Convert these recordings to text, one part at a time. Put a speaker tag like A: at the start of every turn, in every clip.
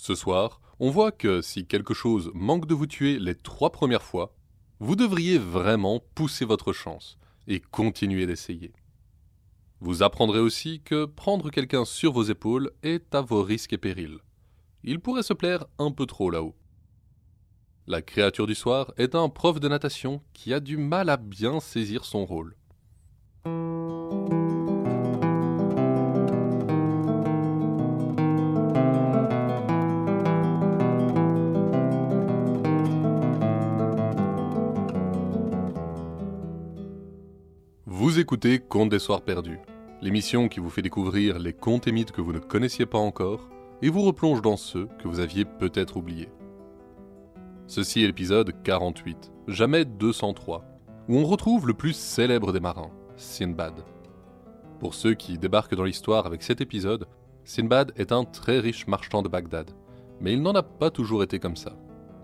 A: Ce soir, on voit que si quelque chose manque de vous tuer les trois premières fois, vous devriez vraiment pousser votre chance et continuer d'essayer. Vous apprendrez aussi que prendre quelqu'un sur vos épaules est à vos risques et périls. Il pourrait se plaire un peu trop là-haut. La créature du soir est un prof de natation qui a du mal à bien saisir son rôle. Écoutez Contes des Soirs Perdus, l'émission qui vous fait découvrir les contes et mythes que vous ne connaissiez pas encore et vous replonge dans ceux que vous aviez peut-être oubliés. Ceci est l'épisode 48, jamais 203, où on retrouve le plus célèbre des marins, Sinbad. Pour ceux qui débarquent dans l'histoire avec cet épisode, Sinbad est un très riche marchand de Bagdad, mais il n'en a pas toujours été comme ça.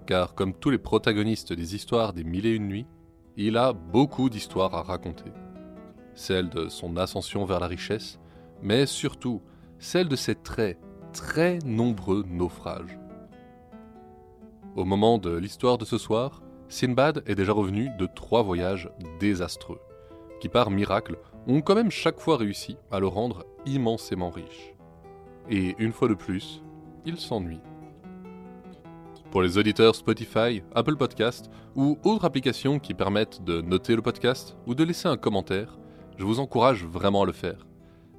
A: Car comme tous les protagonistes des histoires des mille et une nuits, il a beaucoup d'histoires à raconter. Celle de son ascension vers la richesse, mais surtout celle de ses très, très nombreux naufrages. Au moment de l'histoire de ce soir, Sinbad est déjà revenu de trois voyages désastreux, qui par miracle ont quand même chaque fois réussi à le rendre immensément riche. Et une fois de plus, il s'ennuie. Pour les auditeurs Spotify, Apple Podcast ou autres applications qui permettent de noter le podcast ou de laisser un commentaire, je vous encourage vraiment à le faire.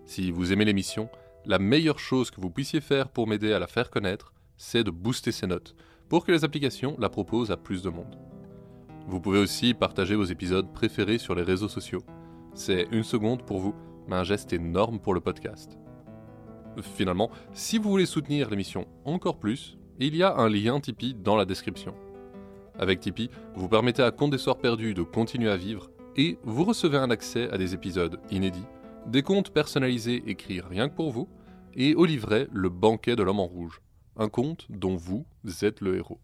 A: Si vous aimez l'émission, la meilleure chose que vous puissiez faire pour m'aider à la faire connaître, c'est de booster ses notes, pour que les applications la proposent à plus de monde. Vous pouvez aussi partager vos épisodes préférés sur les réseaux sociaux. C'est une seconde pour vous, mais un geste énorme pour le podcast. Finalement, si vous voulez soutenir l'émission encore plus, il y a un lien Tipeee dans la description. Avec Tipeee, vous permettez à Compte des Soirs Perdus de continuer à vivre et vous recevez un accès à des épisodes inédits, des contes personnalisés écrits rien que pour vous, et au livret Le banquet de l'homme en rouge, un conte dont vous êtes le héros.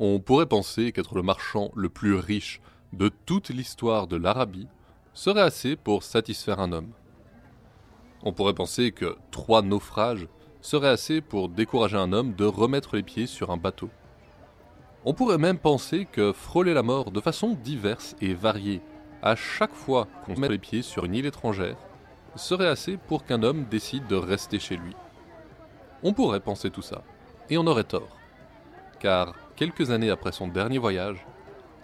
A: On pourrait penser qu'être le marchand le plus riche de toute l'histoire de l'Arabie serait assez pour satisfaire un homme. On pourrait penser que trois naufrages seraient assez pour décourager un homme de remettre les pieds sur un bateau. On pourrait même penser que frôler la mort de façon diverse et variée à chaque fois qu'on met les pieds sur une île étrangère serait assez pour qu'un homme décide de rester chez lui. On pourrait penser tout ça, et on aurait tort. Car quelques années après son dernier voyage,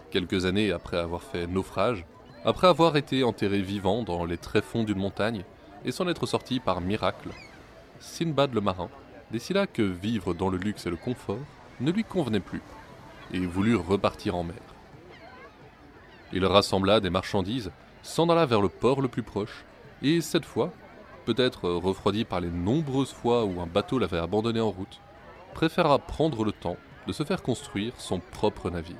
A: quelques années après avoir fait naufrage, après avoir été enterré vivant dans les tréfonds d'une montagne et s'en être sorti par miracle, Sinbad le marin décida que vivre dans le luxe et le confort ne lui convenait plus et voulut repartir en mer. Il rassembla des marchandises, s'en alla vers le port le plus proche et cette fois, peut-être refroidi par les nombreuses fois où un bateau l'avait abandonné en route, préféra prendre le temps de se faire construire son propre navire.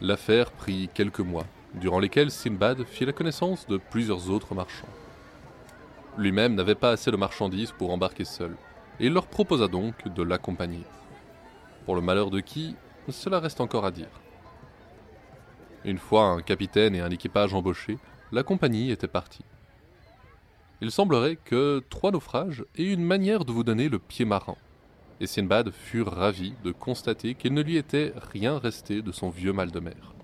A: L'affaire prit quelques mois, durant lesquels Sinbad fit la connaissance de plusieurs autres marchands. Lui-même n'avait pas assez de marchandises pour embarquer seul, et il leur proposa donc de l'accompagner. Pour le malheur de qui, cela reste encore à dire. Une fois un capitaine et un équipage embauchés, la compagnie était partie. Il semblerait que trois naufrages aient une manière de vous donner le pied marin et Sinbad fut ravi de constater qu'il ne lui était rien resté de son vieux mal de mer.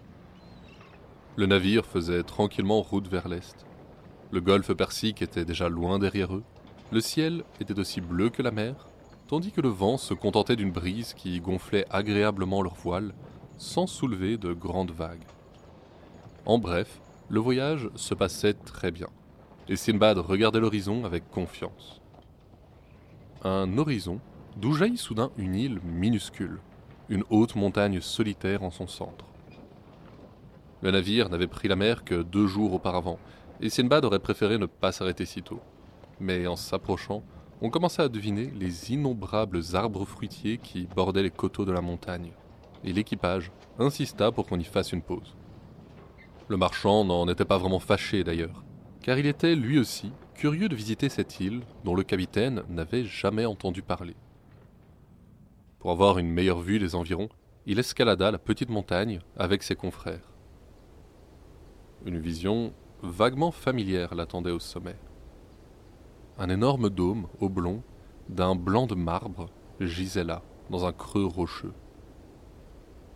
A: Le navire faisait tranquillement route vers l'est. Le golfe Persique était déjà loin derrière eux. Le ciel était aussi bleu que la mer, tandis que le vent se contentait d'une brise qui gonflait agréablement leurs voiles sans soulever de grandes vagues. En bref, le voyage se passait très bien, et Sinbad regardait l'horizon avec confiance. Un horizon d'où jaillit soudain une île minuscule, une haute montagne solitaire en son centre. Le navire n'avait pris la mer que deux jours auparavant, et Sinbad aurait préféré ne pas s'arrêter si tôt. Mais en s'approchant, on commença à deviner les innombrables arbres fruitiers qui bordaient les coteaux de la montagne, et l'équipage insista pour qu'on y fasse une pause. Le marchand n'en était pas vraiment fâché d'ailleurs, car il était lui aussi curieux de visiter cette île dont le capitaine n'avait jamais entendu parler. Pour avoir une meilleure vue des environs, il escalada la petite montagne avec ses confrères. Une vision vaguement familière l'attendait au sommet. Un énorme dôme oblong d'un blanc de marbre gisait là, dans un creux rocheux.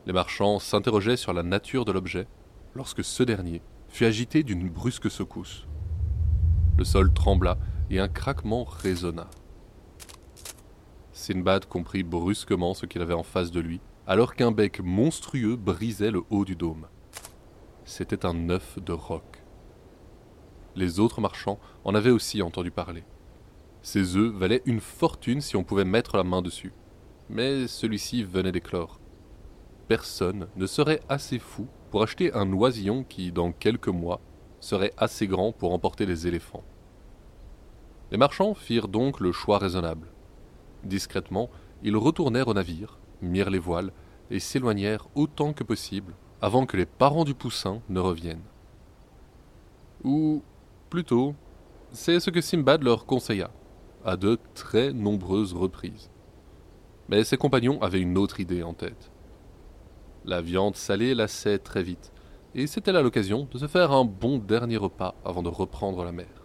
A: Les marchands s'interrogeaient sur la nature de l'objet lorsque ce dernier fut agité d'une brusque secousse. Le sol trembla et un craquement résonna. Sinbad comprit brusquement ce qu'il avait en face de lui, alors qu'un bec monstrueux brisait le haut du dôme. C'était un œuf de roc. Les autres marchands en avaient aussi entendu parler. Ces œufs valaient une fortune si on pouvait mettre la main dessus. Mais celui-ci venait d'éclore. Personne ne serait assez fou pour acheter un oisillon qui, dans quelques mois, serait assez grand pour emporter les éléphants. Les marchands firent donc le choix raisonnable. Discrètement, ils retournèrent au navire, mirent les voiles et s'éloignèrent autant que possible avant que les parents du poussin ne reviennent. Ou plutôt, c'est ce que Simbad leur conseilla, à de très nombreuses reprises. Mais ses compagnons avaient une autre idée en tête. La viande salée lassait très vite, et c'était là l'occasion de se faire un bon dernier repas avant de reprendre la mer.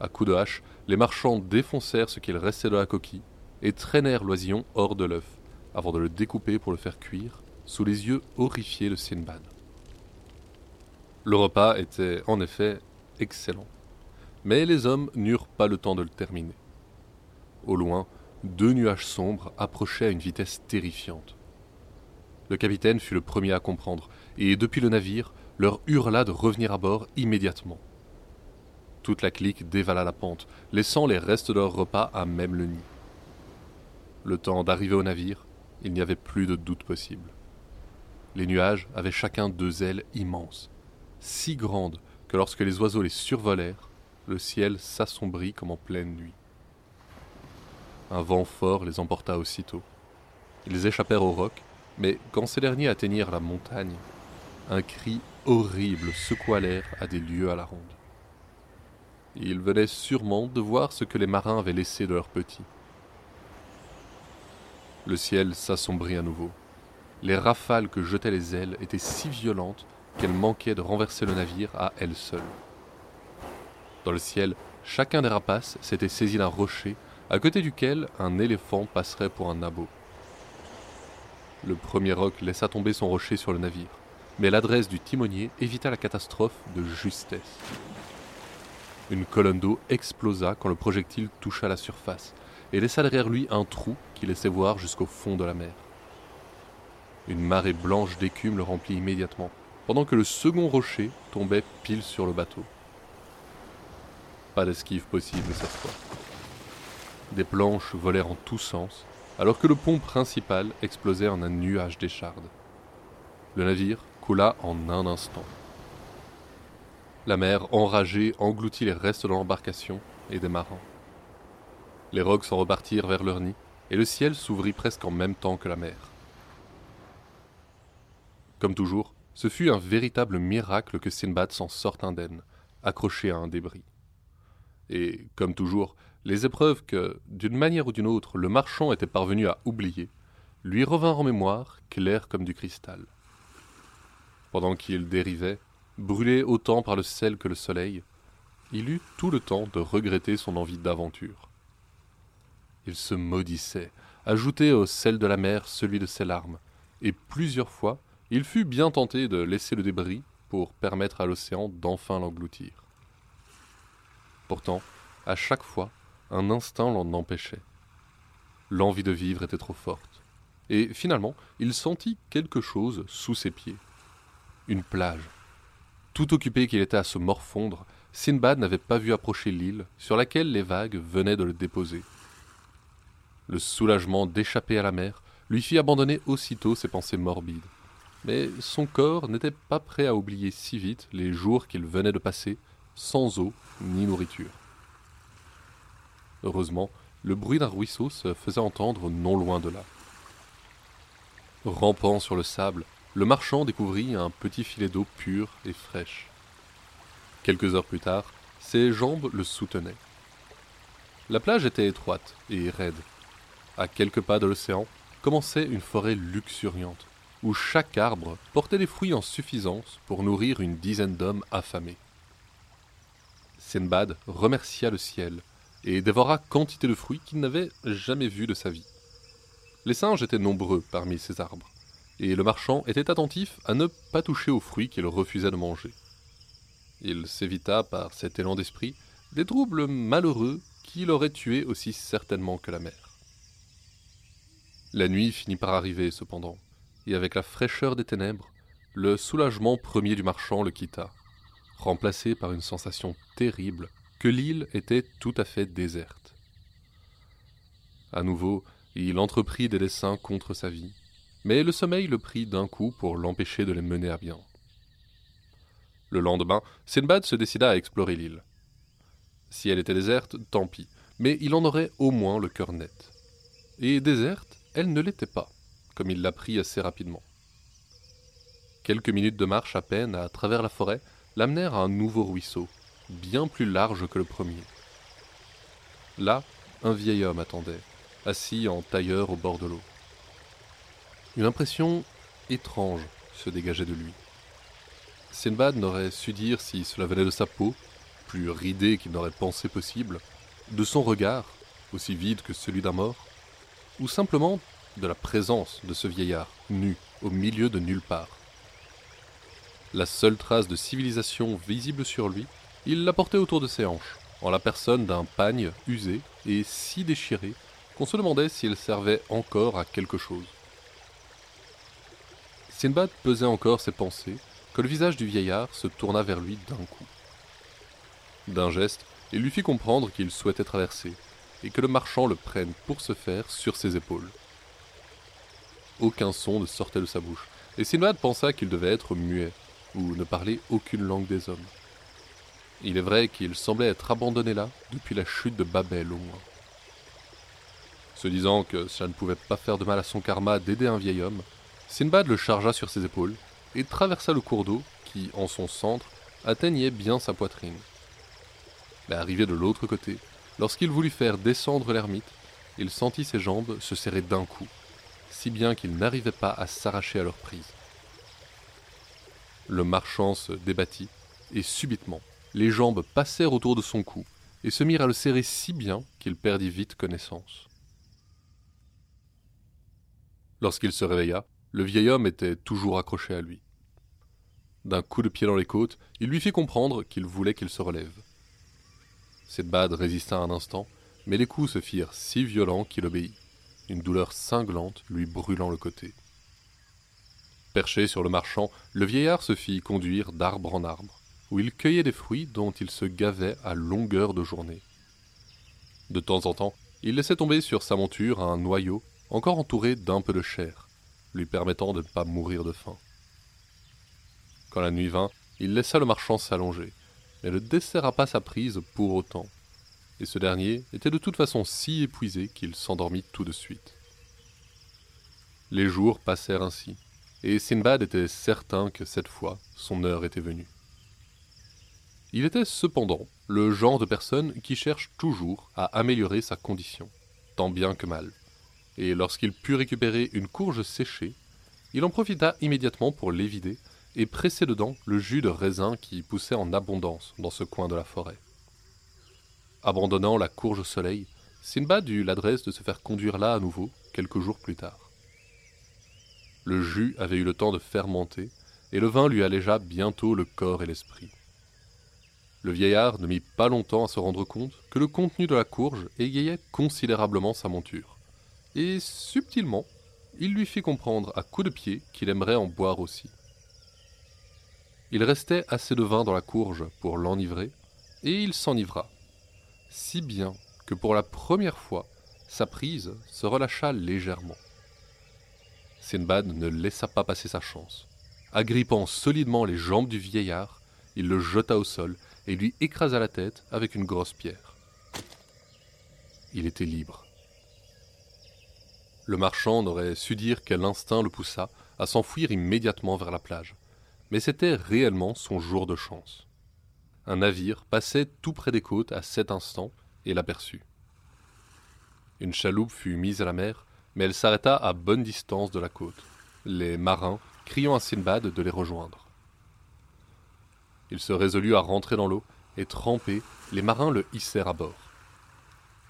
A: À coups de hache, les marchands défoncèrent ce qu'il restait de la coquille et traînèrent l'oisillon hors de l'œuf, avant de le découper pour le faire cuire, sous les yeux horrifiés de Sinbad. Le repas était en effet excellent, mais les hommes n'eurent pas le temps de le terminer. Au loin, deux nuages sombres approchaient à une vitesse terrifiante. Le capitaine fut le premier à comprendre, et depuis le navire, leur hurla de revenir à bord immédiatement. Toute la clique dévala la pente, laissant les restes de leur repas à même le nid. Le temps d'arriver au navire, il n'y avait plus de doute possible. Les nuages avaient chacun deux ailes immenses, si grandes que lorsque les oiseaux les survolèrent, le ciel s'assombrit comme en pleine nuit. Un vent fort les emporta aussitôt. Ils échappèrent au roc, mais quand ces derniers atteignirent la montagne, un cri horrible secoua l'air à des lieues à la ronde. Ils venaient sûrement de voir ce que les marins avaient laissé de leurs petits. Le ciel s'assombrit à nouveau. Les rafales que jetaient les ailes étaient si violentes qu'elles manquaient de renverser le navire à elles seules. Dans le ciel, chacun des rapaces s'était saisi d'un rocher à côté duquel un éléphant passerait pour un nabot. Le premier roc laissa tomber son rocher sur le navire, mais l'adresse du timonier évita la catastrophe de justesse. Une colonne d'eau explosa quand le projectile toucha la surface et laissa derrière lui un trou qui laissait voir jusqu'au fond de la mer. Une marée blanche d'écume le remplit immédiatement, pendant que le second rocher tombait pile sur le bateau. Pas d'esquive possible cette fois. Des planches volèrent en tous sens, alors que le pont principal explosait en un nuage d'échardes. Le navire coula en un instant. La mer, enragée, engloutit les restes de l'embarcation et des marins. Les rocs s'en repartirent vers leur nid, et le ciel s'ouvrit presque en même temps que la mer. Comme toujours, ce fut un véritable miracle que Sinbad s'en sorte indemne, accroché à un débris. Et, comme toujours, les épreuves que, d'une manière ou d'une autre, le marchand était parvenu à oublier, lui revinrent en mémoire, claires comme du cristal. Pendant qu'il dérivait, brûlé autant par le sel que le soleil, il eut tout le temps de regretter son envie d'aventure. Il se maudissait, ajoutait au sel de la mer celui de ses larmes, et plusieurs fois il fut bien tenté de laisser le débris pour permettre à l'océan d'enfin l'engloutir. Pourtant, à chaque fois, un instinct l'en empêchait. L'envie de vivre était trop forte, et finalement il sentit quelque chose sous ses pieds. Une plage, tout occupé qu'il était à se morfondre, Sinbad n'avait pas vu approcher l'île sur laquelle les vagues venaient de le déposer. Le soulagement d'échapper à la mer lui fit abandonner aussitôt ses pensées morbides. mais son corps n'était pas prêt à oublier si vite les jours qu'il venait de passer sans eau ni nourriture. Heureusement, le bruit d'un ruisseau se faisait entendre non loin de là. Rampant sur le sable, le marchand découvrit un petit filet d'eau pure et fraîche. Quelques heures plus tard, ses jambes le soutenaient. La plage était étroite et raide. À quelques pas de l'océan commençait une forêt luxuriante, où chaque arbre portait des fruits en suffisance pour nourrir une dizaine d'hommes affamés. Sinbad remercia le ciel et dévora quantité de fruits qu'il n'avait jamais vus de sa vie. Les singes étaient nombreux parmi ces arbres, et le marchand était attentif à ne pas toucher aux fruits qu'il refusait de manger. Il s'évita par cet élan d'esprit des troubles malheureux qui l'auraient tué aussi certainement que la mer. La nuit finit par arriver cependant, et avec la fraîcheur des ténèbres, le soulagement premier du marchand le quitta, remplacé par une sensation terrible que l'île était tout à fait déserte. À nouveau, il entreprit des dessins contre sa vie, mais le sommeil le prit d'un coup pour l'empêcher de les mener à bien. Le lendemain, Sinbad se décida à explorer l'île. Si elle était déserte, tant pis, mais il en aurait au moins le cœur net. Et déserte, elle ne l'était pas, comme il l'apprit assez rapidement. Quelques minutes de marche à peine à travers la forêt l'amenèrent à un nouveau ruisseau, bien plus large que le premier. Là, un vieil homme attendait, assis en tailleur au bord de l'eau. Une impression étrange se dégageait de lui. Sinbad n'aurait su dire si cela venait de sa peau, plus ridée qu'il n'aurait pensé possible, de son regard, aussi vide que celui d'un mort, ou simplement de la présence de ce vieillard, nu, au milieu de nulle part. La seule trace de civilisation visible sur lui il la portait autour de ses hanches, en la personne d'un pagne usé et si déchiré qu'on se demandait s'il servait encore à quelque chose. Sinbad pesait encore ses pensées que le visage du vieillard se tourna vers lui d'un coup. D'un geste, il lui fit comprendre qu'il souhaitait traverser, et que le marchand le prenne pour se faire sur ses épaules. Aucun son ne sortait de sa bouche, et Sinbad pensa qu'il devait être muet, ou ne parler aucune langue des hommes. Il est vrai qu'il semblait être abandonné là depuis la chute de Babel au moins. Se disant que cela ne pouvait pas faire de mal à son karma d'aider un vieil homme, Sinbad le chargea sur ses épaules et traversa le cours d'eau qui, en son centre, atteignait bien sa poitrine. Mais arrivé de l'autre côté, lorsqu'il voulut faire descendre l'ermite, il sentit ses jambes se serrer d'un coup, si bien qu'il n'arrivait pas à s'arracher à leur prise. Le marchand se débattit, et subitement, les jambes passèrent autour de son cou et se mirent à le serrer si bien qu'il perdit vite connaissance. Lorsqu'il se réveilla, le vieil homme était toujours accroché à lui. D'un coup de pied dans les côtes, il lui fit comprendre qu'il voulait qu'il se relève. Sedbad résista un instant, mais les coups se firent si violents qu'il obéit, une douleur cinglante lui brûlant le côté. Perché sur le marchand, le vieillard se fit conduire d'arbre en arbre où il cueillait des fruits dont il se gavait à longueur de journée. De temps en temps, il laissait tomber sur sa monture un noyau encore entouré d'un peu de chair, lui permettant de ne pas mourir de faim. Quand la nuit vint, il laissa le marchand s'allonger, mais ne desserra pas sa prise pour autant, et ce dernier était de toute façon si épuisé qu'il s'endormit tout de suite. Les jours passèrent ainsi, et Sinbad était certain que cette fois son heure était venue. Il était cependant le genre de personne qui cherche toujours à améliorer sa condition, tant bien que mal. Et lorsqu'il put récupérer une courge séchée, il en profita immédiatement pour l'évider et presser dedans le jus de raisin qui poussait en abondance dans ce coin de la forêt. Abandonnant la courge au soleil, Sinbad eut l'adresse de se faire conduire là à nouveau quelques jours plus tard. Le jus avait eu le temps de fermenter, et le vin lui allégea bientôt le corps et l'esprit. Le vieillard ne mit pas longtemps à se rendre compte que le contenu de la courge égayait considérablement sa monture. Et subtilement, il lui fit comprendre à coups de pied qu'il aimerait en boire aussi. Il restait assez de vin dans la courge pour l'enivrer, et il s'enivra, si bien que pour la première fois, sa prise se relâcha légèrement. Sinbad ne laissa pas passer sa chance, agrippant solidement les jambes du vieillard, il le jeta au sol et lui écrasa la tête avec une grosse pierre. Il était libre. Le marchand n'aurait su dire quel instinct le poussa à s'enfuir immédiatement vers la plage, mais c'était réellement son jour de chance. Un navire passait tout près des côtes à cet instant et l'aperçut. Une chaloupe fut mise à la mer, mais elle s'arrêta à bonne distance de la côte, les marins criant à Sinbad de les rejoindre. Il se résolut à rentrer dans l'eau, et trempé, les marins le hissèrent à bord.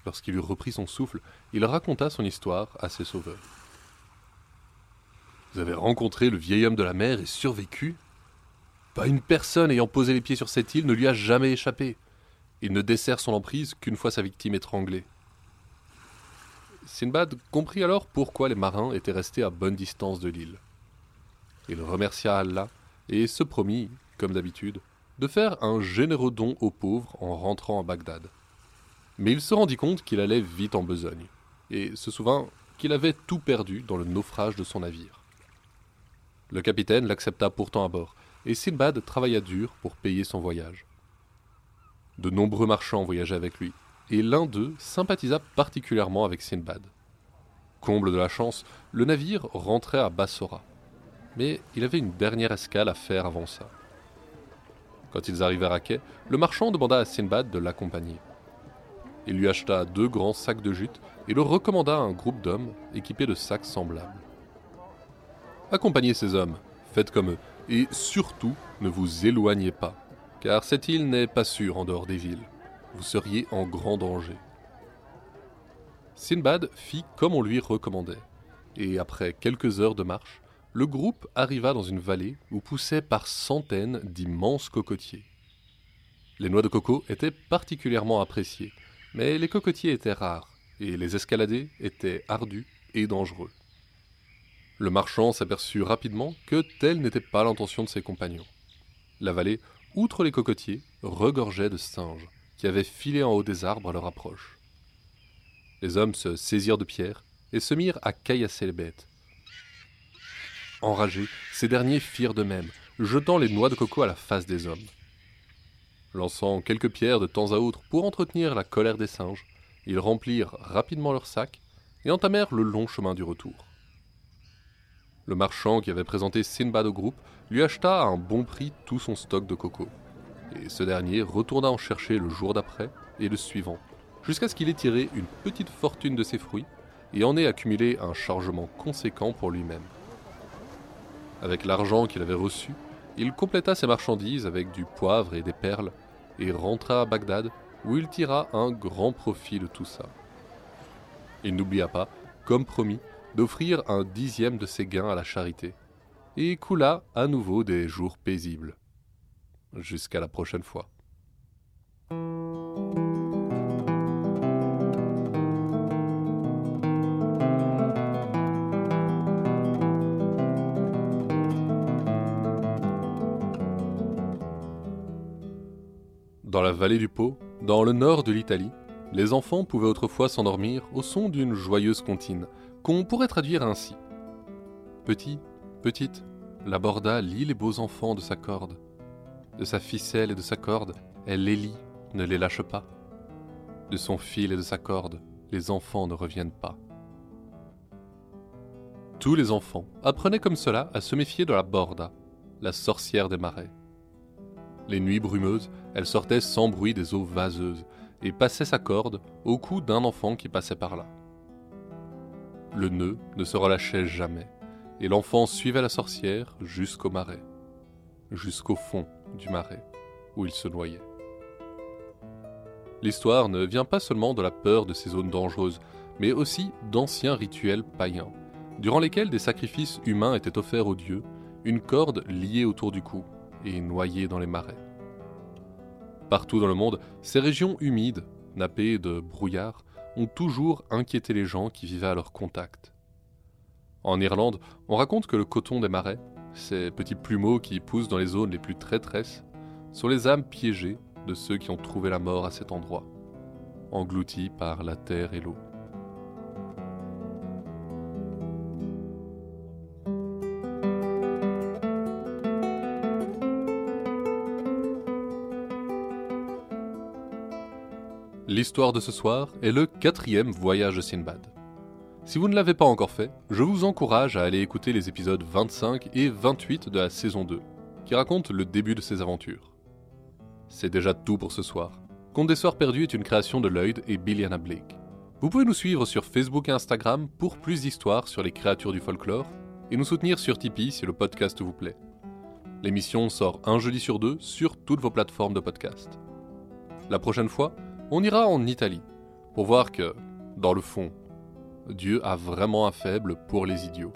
A: Lorsqu'il eut repris son souffle, il raconta son histoire à ses sauveurs. Vous avez rencontré le vieil homme de la mer et survécu? Pas une personne ayant posé les pieds sur cette île ne lui a jamais échappé. Il ne dessert son emprise qu'une fois sa victime étranglée. Sinbad comprit alors pourquoi les marins étaient restés à bonne distance de l'île. Il remercia Allah et se promit, comme d'habitude, de faire un généreux don aux pauvres en rentrant à Bagdad. Mais il se rendit compte qu'il allait vite en besogne, et se souvint qu'il avait tout perdu dans le naufrage de son navire. Le capitaine l'accepta pourtant à bord, et Sinbad travailla dur pour payer son voyage. De nombreux marchands voyageaient avec lui, et l'un d'eux sympathisa particulièrement avec Sinbad. Comble de la chance, le navire rentrait à Bassora. Mais il avait une dernière escale à faire avant ça. Quand ils arrivèrent à quai, le marchand demanda à Sinbad de l'accompagner. Il lui acheta deux grands sacs de jute et le recommanda à un groupe d'hommes équipés de sacs semblables. Accompagnez ces hommes, faites comme eux, et surtout ne vous éloignez pas, car cette île n'est pas sûre en dehors des villes. Vous seriez en grand danger. Sinbad fit comme on lui recommandait, et après quelques heures de marche, le groupe arriva dans une vallée où poussaient par centaines d'immenses cocotiers. Les noix de coco étaient particulièrement appréciées, mais les cocotiers étaient rares, et les escalader étaient ardus et dangereux. Le marchand s'aperçut rapidement que telle n'était pas l'intention de ses compagnons. La vallée, outre les cocotiers, regorgeait de singes, qui avaient filé en haut des arbres à leur approche. Les hommes se saisirent de pierres et se mirent à caillasser les bêtes. Enragés, ces derniers firent de même, jetant les noix de coco à la face des hommes. Lançant quelques pierres de temps à autre pour entretenir la colère des singes, ils remplirent rapidement leurs sacs et entamèrent le long chemin du retour. Le marchand qui avait présenté Sinbad au groupe lui acheta à un bon prix tout son stock de coco. Et ce dernier retourna en chercher le jour d'après et le suivant, jusqu'à ce qu'il ait tiré une petite fortune de ses fruits et en ait accumulé un chargement conséquent pour lui-même. Avec l'argent qu'il avait reçu, il compléta ses marchandises avec du poivre et des perles et rentra à Bagdad où il tira un grand profit de tout ça. Il n'oublia pas, comme promis, d'offrir un dixième de ses gains à la charité, et coula à nouveau des jours paisibles. Jusqu'à la prochaine fois. Dans la vallée du Pô, dans le nord de l'Italie, les enfants pouvaient autrefois s'endormir au son d'une joyeuse comptine, qu'on pourrait traduire ainsi. Petit, petite, la borda lit les beaux enfants de sa corde. De sa ficelle et de sa corde, elle les lit, ne les lâche pas. De son fil et de sa corde, les enfants ne reviennent pas. Tous les enfants apprenaient comme cela à se méfier de la borda, la sorcière des marais. Les nuits brumeuses, elle sortait sans bruit des eaux vaseuses et passait sa corde au cou d'un enfant qui passait par là. Le nœud ne se relâchait jamais, et l'enfant suivait la sorcière jusqu'au marais, jusqu'au fond du marais, où il se noyait. L'histoire ne vient pas seulement de la peur de ces zones dangereuses, mais aussi d'anciens rituels païens, durant lesquels des sacrifices humains étaient offerts aux dieux, une corde liée autour du cou, et noyés dans les marais. Partout dans le monde, ces régions humides, nappées de brouillard, ont toujours inquiété les gens qui vivaient à leur contact. En Irlande, on raconte que le coton des marais, ces petits plumeaux qui poussent dans les zones les plus traîtresses, sont les âmes piégées de ceux qui ont trouvé la mort à cet endroit, engloutis par la terre et l'eau. L'histoire de ce soir est le quatrième voyage de Sinbad. Si vous ne l'avez pas encore fait, je vous encourage à aller écouter les épisodes 25 et 28 de la saison 2, qui racontent le début de ses aventures. C'est déjà tout pour ce soir. Conte des Soirs Perdus est une création de Lloyd et Billiana Blake. Vous pouvez nous suivre sur Facebook et Instagram pour plus d'histoires sur les créatures du folklore et nous soutenir sur Tipeee si le podcast vous plaît. L'émission sort un jeudi sur deux sur toutes vos plateformes de podcast. La prochaine fois, on ira en Italie pour voir que, dans le fond, Dieu a vraiment un faible pour les idiots.